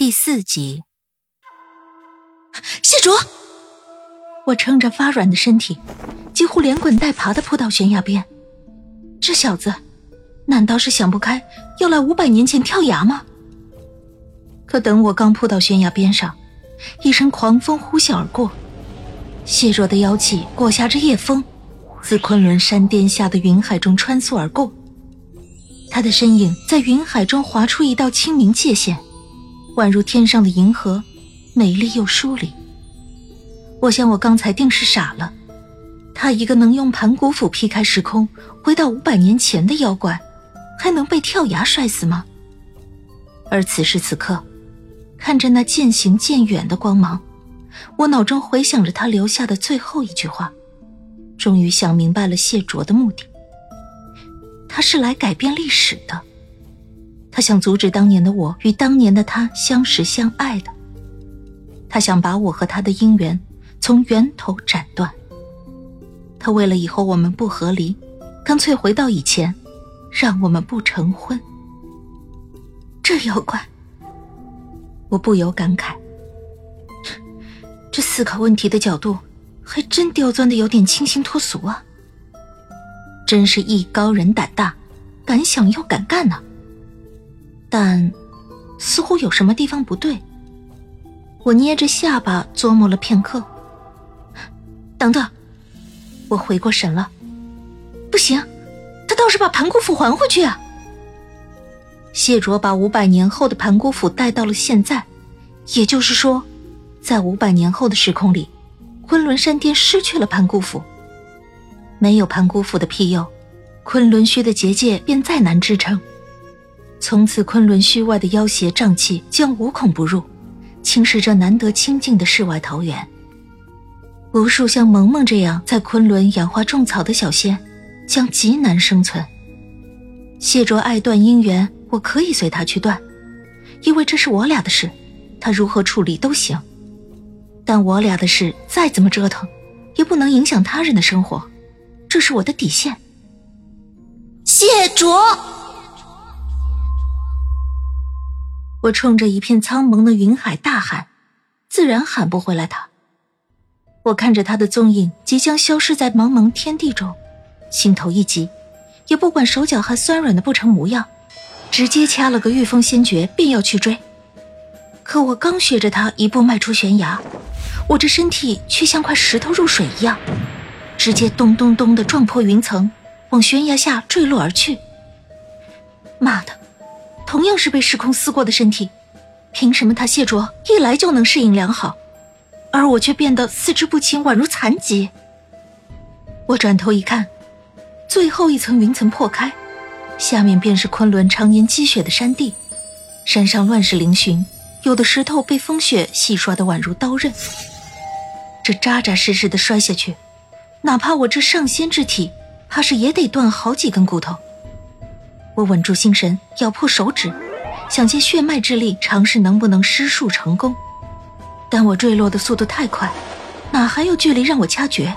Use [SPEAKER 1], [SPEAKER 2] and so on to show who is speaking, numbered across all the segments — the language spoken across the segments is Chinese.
[SPEAKER 1] 第四集，谢卓，我撑着发软的身体，几乎连滚带爬的扑到悬崖边。这小子，难道是想不开要来五百年前跳崖吗？可等我刚扑到悬崖边上，一声狂风呼啸而过，谢卓的妖气裹挟着夜风，自昆仑山巅下的云海中穿梭而过。他的身影在云海中划出一道清明界限。宛如天上的银河，美丽又疏离。我想，我刚才定是傻了。他一个能用盘古斧劈开时空，回到五百年前的妖怪，还能被跳崖摔死吗？而此时此刻，看着那渐行渐远的光芒，我脑中回想着他留下的最后一句话，终于想明白了谢卓的目的。他是来改变历史的。他想阻止当年的我与当年的他相识相爱的，他想把我和他的姻缘从源头斩断。他为了以后我们不和离，干脆回到以前，让我们不成婚。这妖怪，我不由感慨，这思考问题的角度还真刁钻的有点清新脱俗啊！真是艺高人胆大，敢想又敢干呢。但，似乎有什么地方不对。我捏着下巴琢磨了片刻。等等，我回过神了。不行，他倒是把盘古斧还回去啊！谢卓把五百年后的盘古斧带到了现在，也就是说，在五百年后的时空里，昆仑山巅失去了盘古斧。没有盘古斧的庇佑，昆仑虚的结界便再难支撑。从此，昆仑虚外的妖邪瘴气将无孔不入，侵蚀着难得清静的世外桃源。无数像萌萌这样在昆仑养花种草的小仙，将极难生存。谢卓爱断姻缘，我可以随他去断，因为这是我俩的事，他如何处理都行。但我俩的事再怎么折腾，也不能影响他人的生活，这是我的底线。谢卓。我冲着一片苍茫的云海大喊，自然喊不回来他。我看着他的踪影即将消失在茫茫天地中，心头一急，也不管手脚还酸软的不成模样，直接掐了个御风先诀，便要去追。可我刚学着他一步迈出悬崖，我这身体却像块石头入水一样，直接咚咚咚的撞破云层，往悬崖下坠落而去。妈的！同样是被时空撕过的身体，凭什么他谢卓一来就能适应良好，而我却变得四肢不清，宛如残疾？我转头一看，最后一层云层破开，下面便是昆仑常年积雪的山地，山上乱石嶙峋，有的石头被风雪洗刷的宛如刀刃。这扎扎实实的摔下去，哪怕我这上仙之体，怕是也得断好几根骨头。我稳住心神，咬破手指，想借血脉之力尝试能不能施术成功。但我坠落的速度太快，哪还有距离让我掐诀？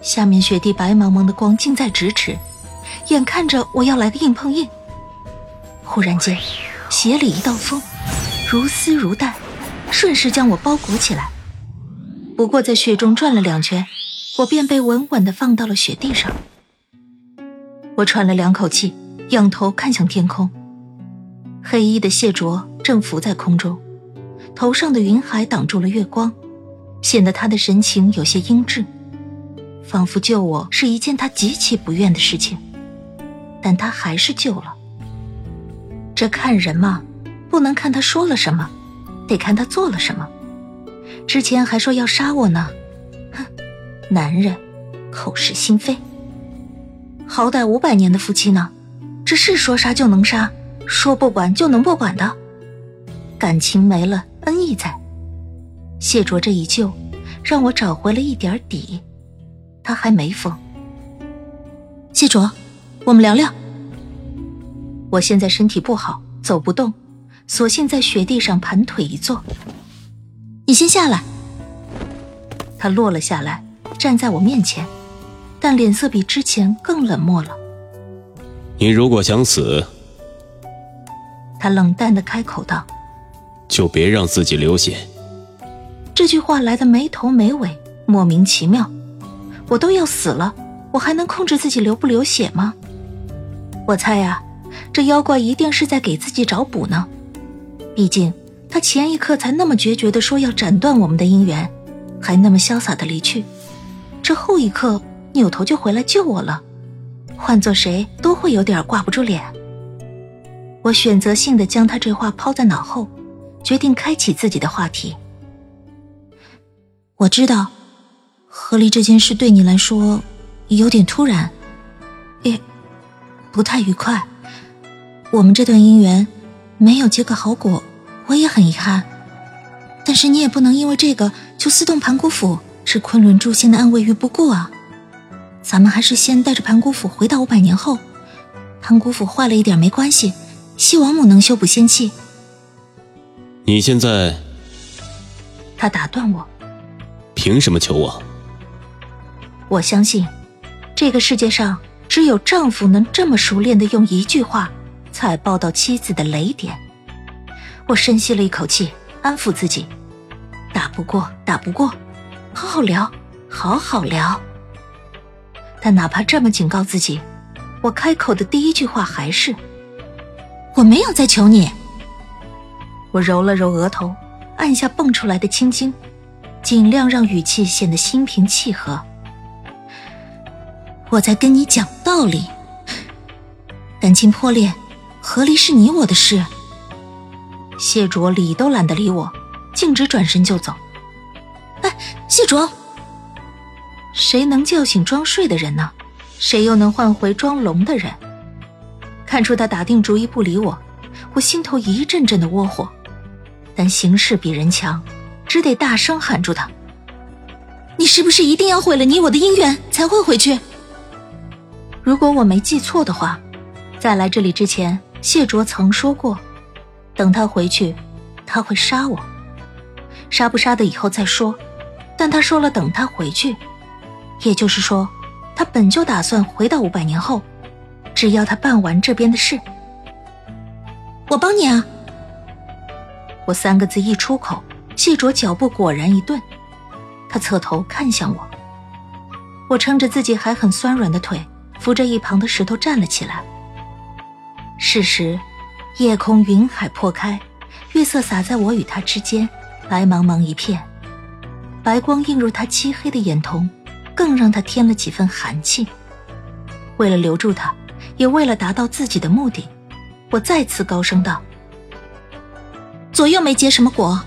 [SPEAKER 1] 下面雪地白茫茫的光近在咫尺，眼看着我要来个硬碰硬。忽然间，鞋里一道风，如丝如带，顺势将我包裹起来。不过在雪中转了两圈，我便被稳稳地放到了雪地上。我喘了两口气。仰头看向天空，黑衣的谢卓正浮在空中，头上的云海挡住了月光，显得他的神情有些阴鸷，仿佛救我是一件他极其不愿的事情，但他还是救了。这看人嘛，不能看他说了什么，得看他做了什么。之前还说要杀我呢，哼，男人，口是心非。好歹五百年的夫妻呢。这是说杀就能杀，说不管就能不管的，感情没了，恩义在。谢卓这一救，让我找回了一点底。他还没疯。谢卓，我们聊聊。我现在身体不好，走不动，索性在雪地上盘腿一坐。你先下来。他落了下来，站在我面前，但脸色比之前更冷漠了。
[SPEAKER 2] 你如果想死，
[SPEAKER 1] 他冷淡的开口道，
[SPEAKER 2] 就别让自己流血。
[SPEAKER 1] 这句话来的没头没尾，莫名其妙。我都要死了，我还能控制自己流不流血吗？我猜呀，这妖怪一定是在给自己找补呢。毕竟他前一刻才那么决绝的说要斩断我们的姻缘，还那么潇洒的离去，这后一刻扭头就回来救我了。换做谁都会有点挂不住脸。我选择性的将他这话抛在脑后，决定开启自己的话题。我知道，和离这件事对你来说有点突然，也不太愉快。我们这段姻缘没有结个好果，我也很遗憾。但是你也不能因为这个就私动盘古府，置昆仑诛仙的安危于不顾啊！咱们还是先带着盘古府回到五百年后，盘古府坏了一点没关系，西王母能修补仙气。
[SPEAKER 2] 你现在，
[SPEAKER 1] 他打断我。
[SPEAKER 2] 凭什么求我？
[SPEAKER 1] 我相信，这个世界上只有丈夫能这么熟练的用一句话踩爆到妻子的雷点。我深吸了一口气，安抚自己：打不过，打不过，好好聊，好好聊。但哪怕这么警告自己，我开口的第一句话还是：我没有在求你。我揉了揉额头，按下蹦出来的青筋。尽量让语气显得心平气和。我在跟你讲道理。感情破裂，何离是你我的事。谢卓理都懒得理我，径直转身就走。哎，谢卓，谁能叫醒装睡的人呢？谁又能唤回装聋的人？看出他打定主意不理我，我心头一阵阵的窝火，但形势比人强。只得大声喊住他：“你是不是一定要毁了你我的姻缘才会回去？如果我没记错的话，在来这里之前，谢卓曾说过，等他回去，他会杀我。杀不杀的以后再说。但他说了等他回去，也就是说，他本就打算回到五百年后，只要他办完这边的事，我帮你啊。我三个字一出口。”谢卓脚步果然一顿，他侧头看向我。我撑着自己还很酸软的腿，扶着一旁的石头站了起来。是时，夜空云海破开，月色洒在我与他之间，白茫茫一片，白光映入他漆黑的眼瞳，更让他添了几分寒气。为了留住他，也为了达到自己的目的，我再次高声道：“左右没结什么果。”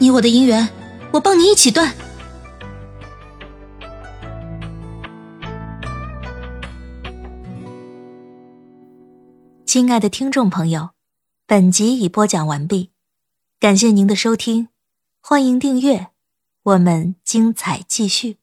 [SPEAKER 1] 你我的姻缘，我帮你一起断。亲爱的听众朋友，本集已播讲完毕，感谢您的收听，欢迎订阅，我们精彩继续。